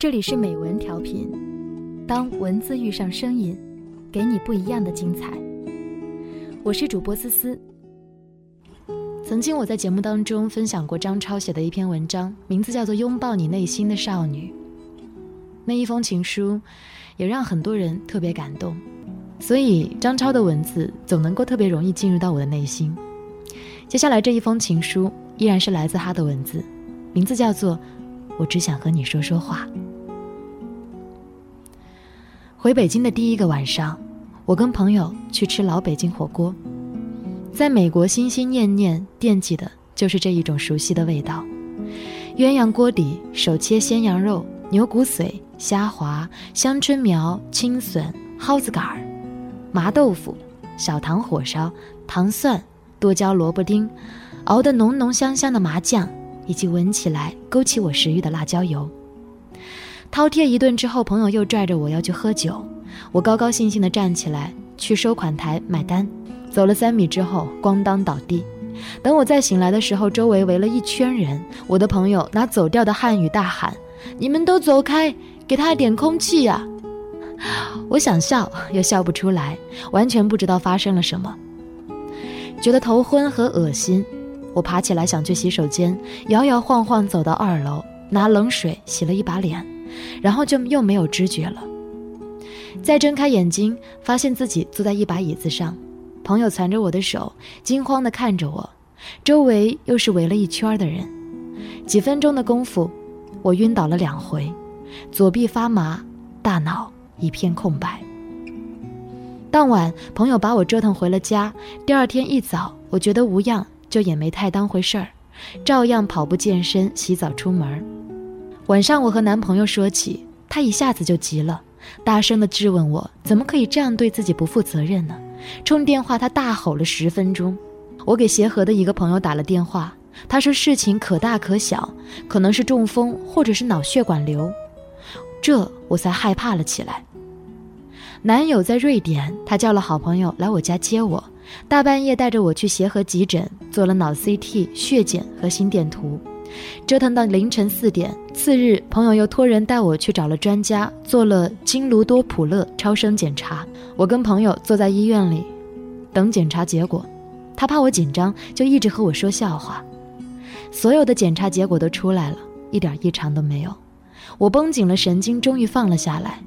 这里是美文调频，当文字遇上声音，给你不一样的精彩。我是主播思思。曾经我在节目当中分享过张超写的一篇文章，名字叫做《拥抱你内心的少女》。那一封情书，也让很多人特别感动。所以张超的文字总能够特别容易进入到我的内心。接下来这一封情书依然是来自他的文字，名字叫做《我只想和你说说话》。回北京的第一个晚上，我跟朋友去吃老北京火锅，在美国心心念念惦记的就是这一种熟悉的味道：鸳鸯锅底手切鲜羊肉、牛骨髓、虾滑、香椿苗、青笋、蒿子杆儿、麻豆腐、小糖火烧、糖蒜、剁椒萝卜丁，熬得浓浓香香的麻酱，以及闻起来勾起我食欲的辣椒油。饕餮一顿之后，朋友又拽着我要去喝酒，我高高兴兴地站起来去收款台买单，走了三米之后，咣当倒地。等我再醒来的时候，周围围了一圈人，我的朋友拿走调的汉语大喊：“你们都走开，给他点空气呀！”我想笑又笑不出来，完全不知道发生了什么，觉得头昏和恶心。我爬起来想去洗手间，摇摇晃晃走到二楼，拿冷水洗了一把脸。然后就又没有知觉了。再睁开眼睛，发现自己坐在一把椅子上，朋友缠着我的手，惊慌地看着我，周围又是围了一圈的人。几分钟的功夫，我晕倒了两回，左臂发麻，大脑一片空白。当晚，朋友把我折腾回了家。第二天一早，我觉得无恙，就也没太当回事儿，照样跑步健身、洗澡出门。晚上，我和男朋友说起，他一下子就急了，大声的质问我怎么可以这样对自己不负责任呢？冲电话，他大吼了十分钟。我给协和的一个朋友打了电话，他说事情可大可小，可能是中风或者是脑血管瘤，这我才害怕了起来。男友在瑞典，他叫了好朋友来我家接我，大半夜带着我去协和急诊做了脑 CT、血检和心电图。折腾到凌晨四点，次日，朋友又托人带我去找了专家，做了经颅多普勒超声检查。我跟朋友坐在医院里，等检查结果。他怕我紧张，就一直和我说笑话。所有的检查结果都出来了，一点异常都没有。我绷紧了神经，终于放了下来，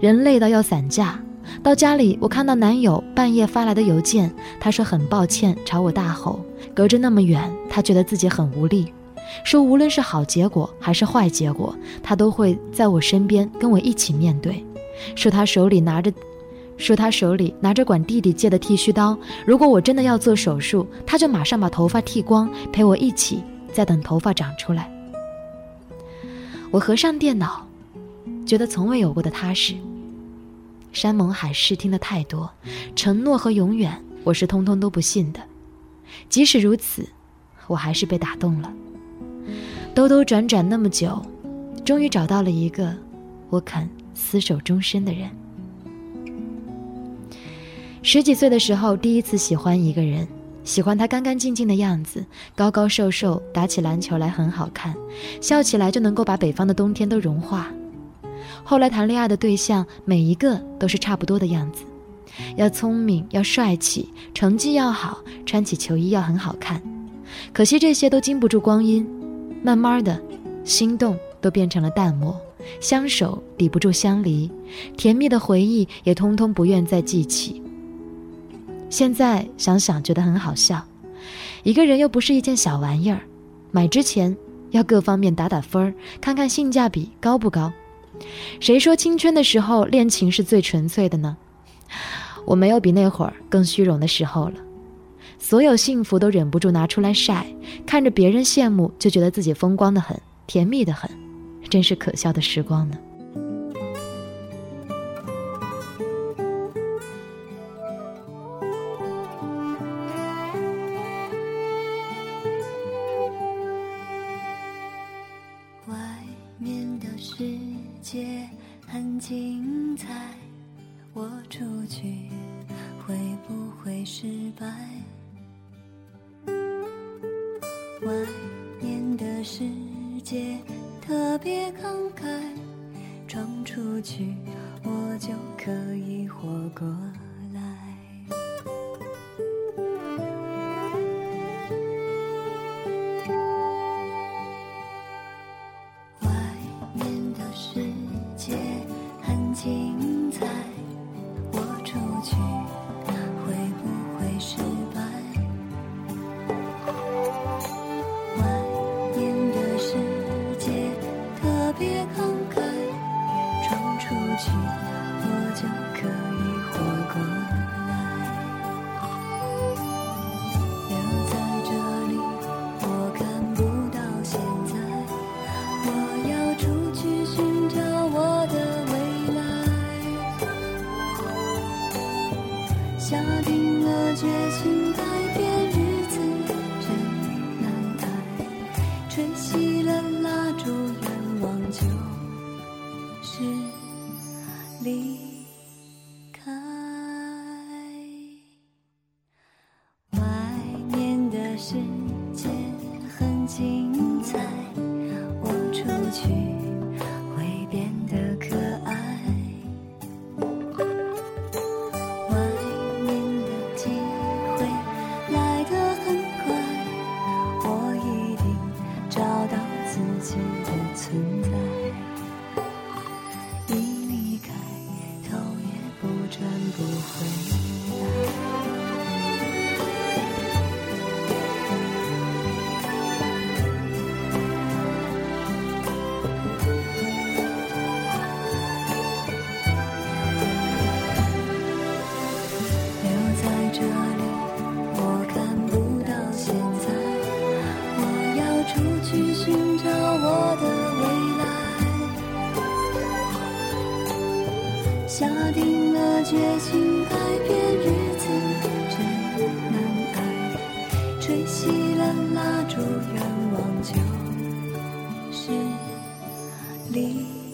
人累到要散架。到家里，我看到男友半夜发来的邮件，他说很抱歉，朝我大吼。隔着那么远，他觉得自己很无力。说无论是好结果还是坏结果，他都会在我身边跟我一起面对。说他手里拿着，说他手里拿着管弟弟借的剃须刀。如果我真的要做手术，他就马上把头发剃光，陪我一起，再等头发长出来。我合上电脑，觉得从未有过的踏实。山盟海誓听得太多，承诺和永远，我是通通都不信的。即使如此，我还是被打动了。兜兜转转那么久，终于找到了一个我肯厮守终身的人。十几岁的时候，第一次喜欢一个人，喜欢他干干净净的样子，高高瘦瘦，打起篮球来很好看，笑起来就能够把北方的冬天都融化。后来谈恋爱的对象，每一个都是差不多的样子，要聪明，要帅气，成绩要好，穿起球衣要很好看。可惜这些都经不住光阴。慢慢的，心动都变成了淡漠，相守抵不住相离，甜蜜的回忆也通通不愿再记起。现在想想觉得很好笑，一个人又不是一件小玩意儿，买之前要各方面打打分儿，看看性价比高不高。谁说青春的时候恋情是最纯粹的呢？我没有比那会儿更虚荣的时候了。所有幸福都忍不住拿出来晒，看着别人羡慕，就觉得自己风光的很，甜蜜的很，真是可笑的时光呢。过去，我就可以活过。的熄了蜡烛，愿望就是离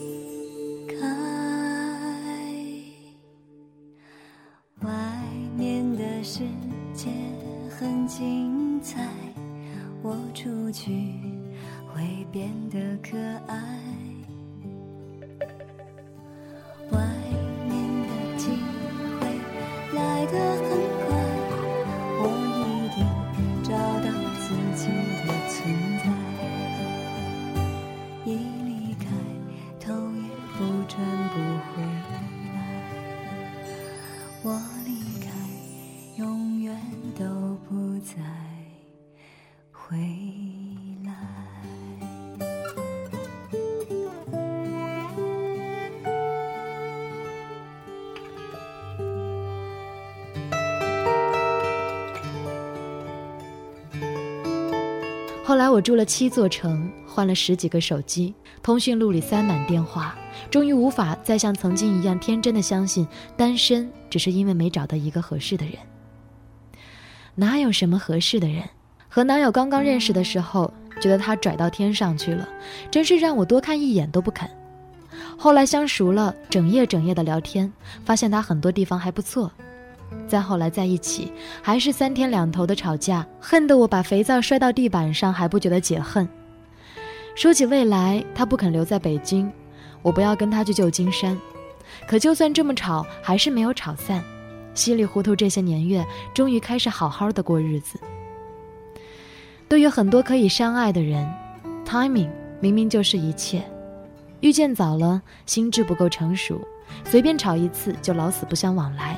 再回来。后来我住了七座城，换了十几个手机，通讯录里塞满电话，终于无法再像曾经一样天真的相信单身只是因为没找到一个合适的人。哪有什么合适的人？和男友刚刚认识的时候，觉得他拽到天上去了，真是让我多看一眼都不肯。后来相熟了，整夜整夜的聊天，发现他很多地方还不错。再后来在一起，还是三天两头的吵架，恨得我把肥皂摔到地板上还不觉得解恨。说起未来，他不肯留在北京，我不要跟他去旧金山。可就算这么吵，还是没有吵散。稀里糊涂这些年月，终于开始好好的过日子。对于很多可以相爱的人，timing 明明就是一切。遇见早了，心智不够成熟，随便吵一次就老死不相往来。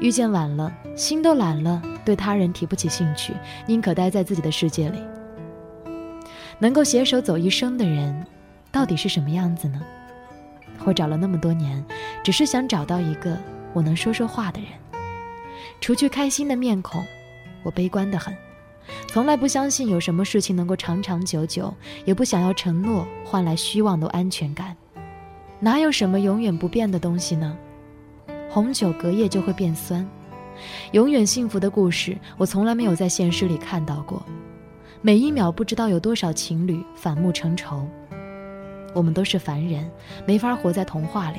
遇见晚了，心都懒了，对他人提不起兴趣，宁可待在自己的世界里。能够携手走一生的人，到底是什么样子呢？我找了那么多年，只是想找到一个我能说说话的人。除去开心的面孔，我悲观得很，从来不相信有什么事情能够长长久久，也不想要承诺换来虚妄的安全感。哪有什么永远不变的东西呢？红酒隔夜就会变酸，永远幸福的故事，我从来没有在现实里看到过。每一秒不知道有多少情侣反目成仇。我们都是凡人，没法活在童话里。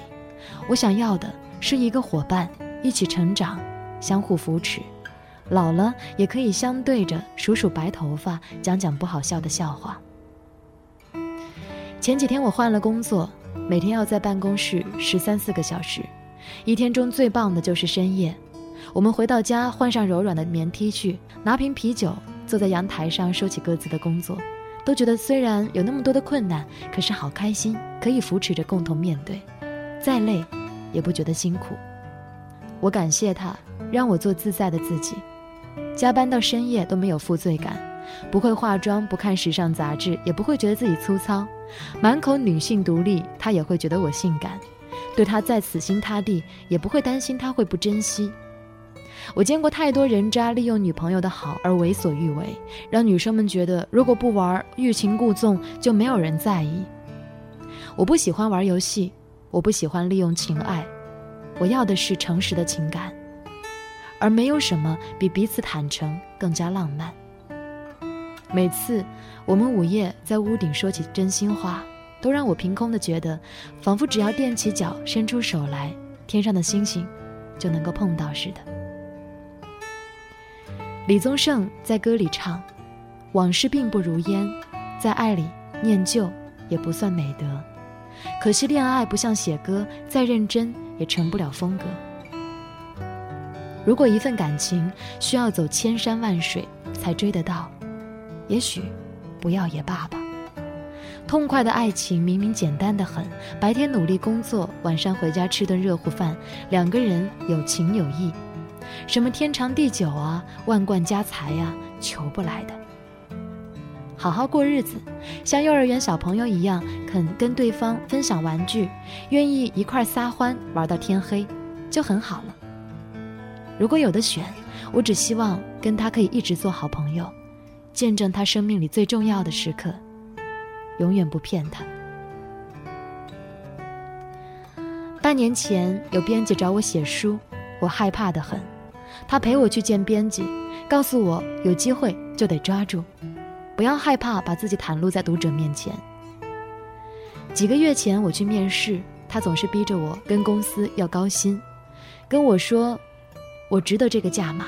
我想要的是一个伙伴，一起成长，相互扶持。老了也可以相对着数数白头发，讲讲不好笑的笑话。前几天我换了工作，每天要在办公室十三四个小时，一天中最棒的就是深夜。我们回到家，换上柔软的棉 T 恤，拿瓶啤酒，坐在阳台上，说起各自的工作，都觉得虽然有那么多的困难，可是好开心，可以扶持着共同面对，再累，也不觉得辛苦。我感谢他，让我做自在的自己，加班到深夜都没有负罪感，不会化妆，不看时尚杂志，也不会觉得自己粗糙，满口女性独立，他也会觉得我性感，对他再死心塌地，也不会担心他会不珍惜。我见过太多人渣利用女朋友的好而为所欲为，让女生们觉得如果不玩欲擒故纵就没有人在意。我不喜欢玩游戏，我不喜欢利用情爱，我要的是诚实的情感，而没有什么比彼此坦诚更加浪漫。每次我们午夜在屋顶说起真心话，都让我凭空的觉得，仿佛只要踮起脚伸出手来，天上的星星就能够碰到似的。李宗盛在歌里唱：“往事并不如烟，在爱里念旧也不算美德。可惜恋爱不像写歌，再认真也成不了风格。如果一份感情需要走千山万水才追得到，也许不要也罢吧。痛快的爱情明明简单的很，白天努力工作，晚上回家吃顿热乎饭，两个人有情有义。”什么天长地久啊，万贯家财呀，求不来的。好好过日子，像幼儿园小朋友一样，肯跟对方分享玩具，愿意一块撒欢玩到天黑，就很好了。如果有的选，我只希望跟他可以一直做好朋友，见证他生命里最重要的时刻，永远不骗他。半年前有编辑找我写书，我害怕的很。他陪我去见编辑，告诉我有机会就得抓住，不要害怕把自己袒露在读者面前。几个月前我去面试，他总是逼着我跟公司要高薪，跟我说我值得这个价码。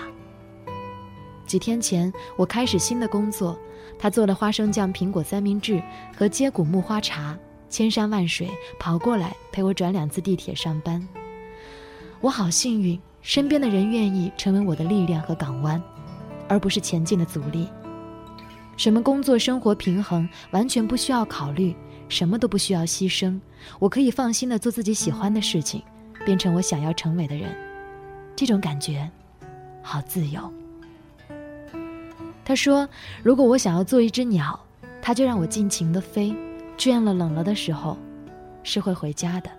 几天前我开始新的工作，他做了花生酱苹果三明治和接骨木花茶，千山万水跑过来陪我转两次地铁上班，我好幸运。身边的人愿意成为我的力量和港湾，而不是前进的阻力。什么工作生活平衡完全不需要考虑，什么都不需要牺牲，我可以放心的做自己喜欢的事情，变成我想要成为的人。这种感觉，好自由。他说：“如果我想要做一只鸟，他就让我尽情的飞，倦了冷了的时候，是会回家的。”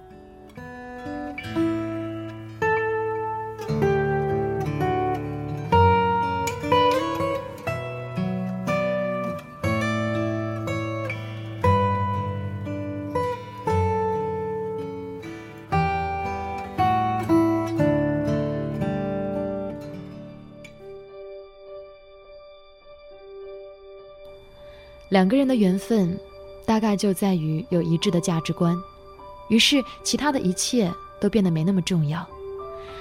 两个人的缘分，大概就在于有一致的价值观，于是其他的一切都变得没那么重要。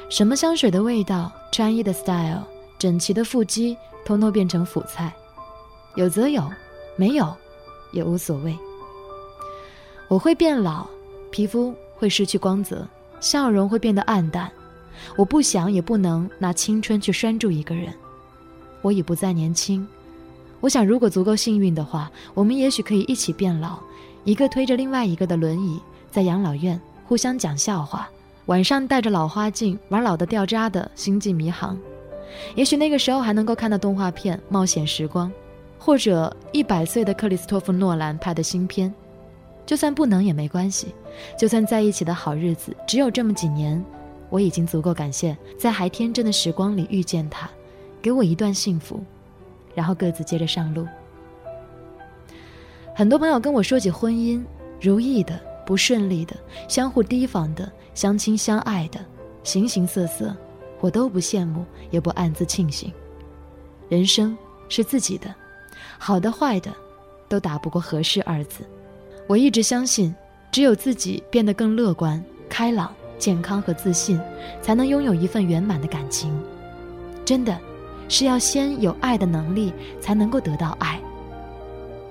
什么香水的味道、穿衣的 style、整齐的腹肌，通通变成辅菜。有则有，没有也无所谓。我会变老，皮肤会失去光泽，笑容会变得暗淡。我不想也不能拿青春去拴住一个人。我已不再年轻。我想，如果足够幸运的话，我们也许可以一起变老，一个推着另外一个的轮椅，在养老院互相讲笑话，晚上戴着老花镜玩老的掉渣的星际迷航。也许那个时候还能够看到动画片《冒险时光》，或者一百岁的克里斯托弗·诺兰拍的新片。就算不能也没关系，就算在一起的好日子只有这么几年，我已经足够感谢，在还天真的时光里遇见他，给我一段幸福。然后各自接着上路。很多朋友跟我说起婚姻，如意的、不顺利的、相互提防的、相亲相爱的，形形色色，我都不羡慕，也不暗自庆幸。人生是自己的，好的坏的，都打不过合适二字。我一直相信，只有自己变得更乐观、开朗、健康和自信，才能拥有一份圆满的感情。真的。是要先有爱的能力，才能够得到爱。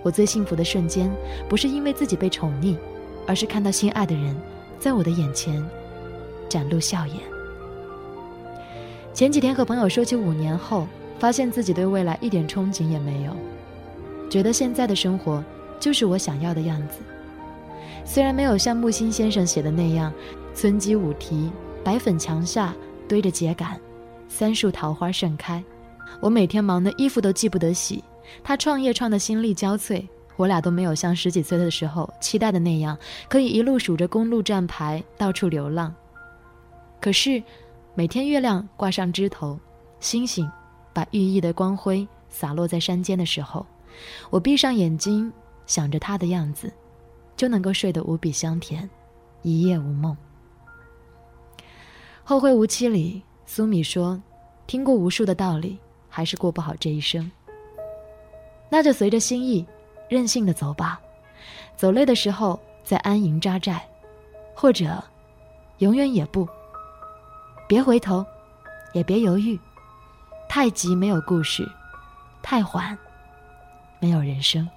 我最幸福的瞬间，不是因为自己被宠溺，而是看到心爱的人在我的眼前展露笑颜。前几天和朋友说起五年后，发现自己对未来一点憧憬也没有，觉得现在的生活就是我想要的样子。虽然没有像木心先生写的那样，村鸡舞啼，白粉墙下堆着秸秆，三树桃花盛开。我每天忙得衣服都记不得洗，他创业创得心力交瘁。我俩都没有像十几岁的时候期待的那样，可以一路数着公路站牌到处流浪。可是，每天月亮挂上枝头，星星把寓意的光辉洒落在山间的时候，我闭上眼睛想着他的样子，就能够睡得无比香甜，一夜无梦。后会无期里，苏米说：“听过无数的道理，还是过不好这一生。”那就随着心意。任性的走吧，走累的时候再安营扎寨，或者永远也不。别回头，也别犹豫。太急没有故事，太缓没有人生。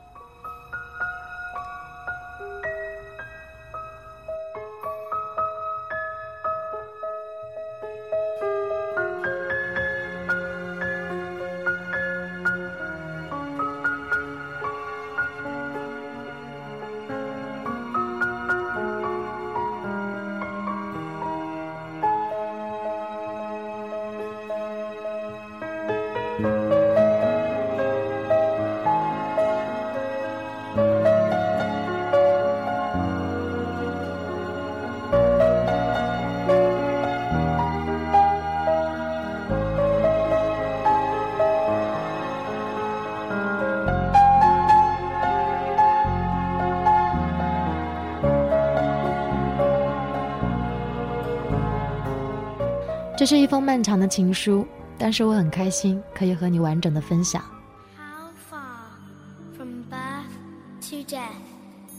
这是一封漫长的情书，但是我很开心可以和你完整的分享。How far from birth to death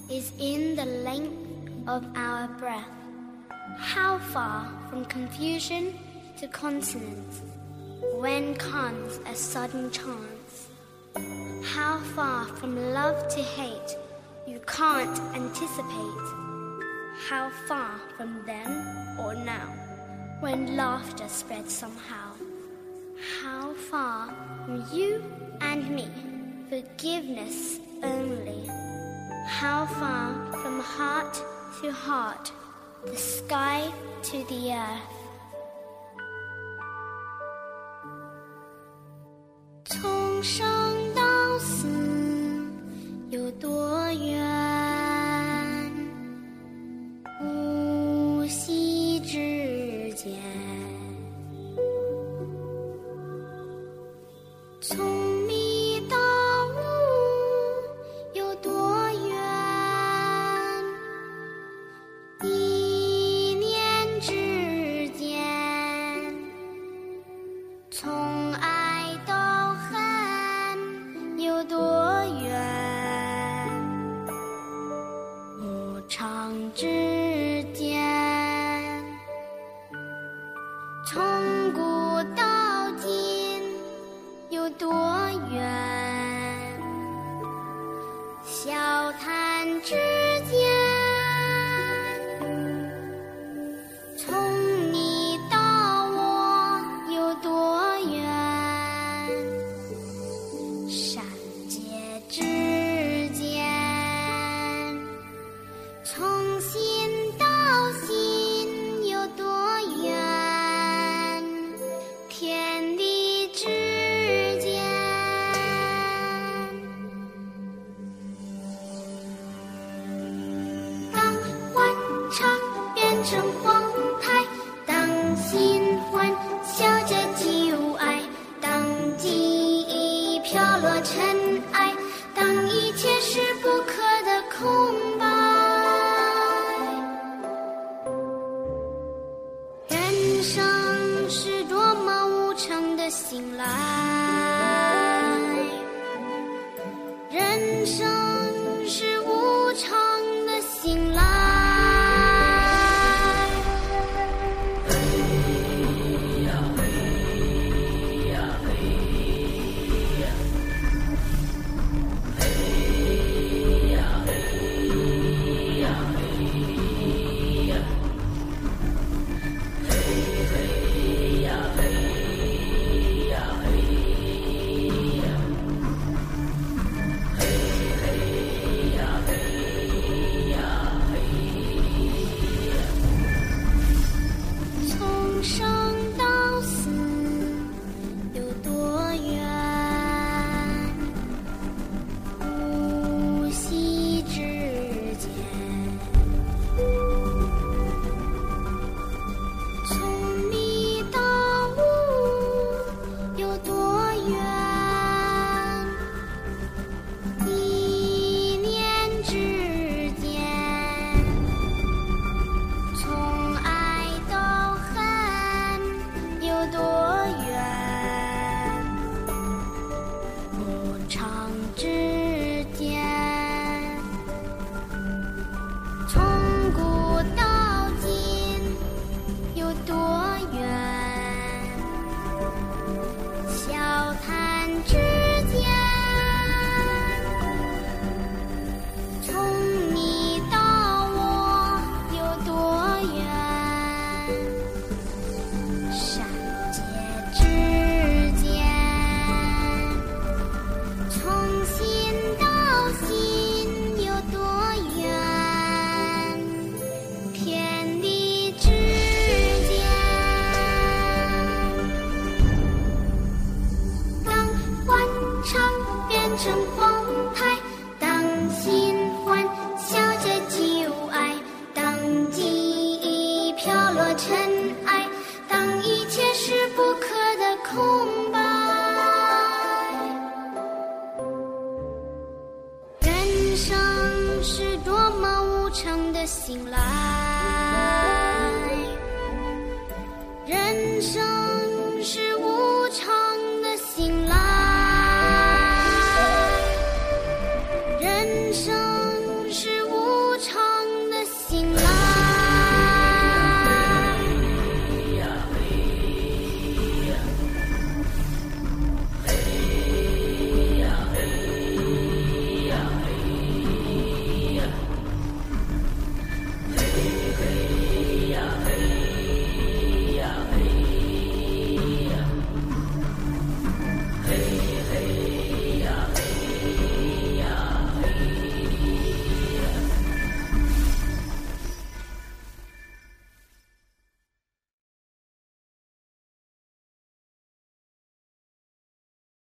is in the length of our breath? How far from confusion to consonance when comes a sudden chance? How far from love to hate you can't anticipate? How far from then or now? When laughter spreads somehow. How far from you and me, forgiveness only. How far from heart to heart, the sky to the earth. 从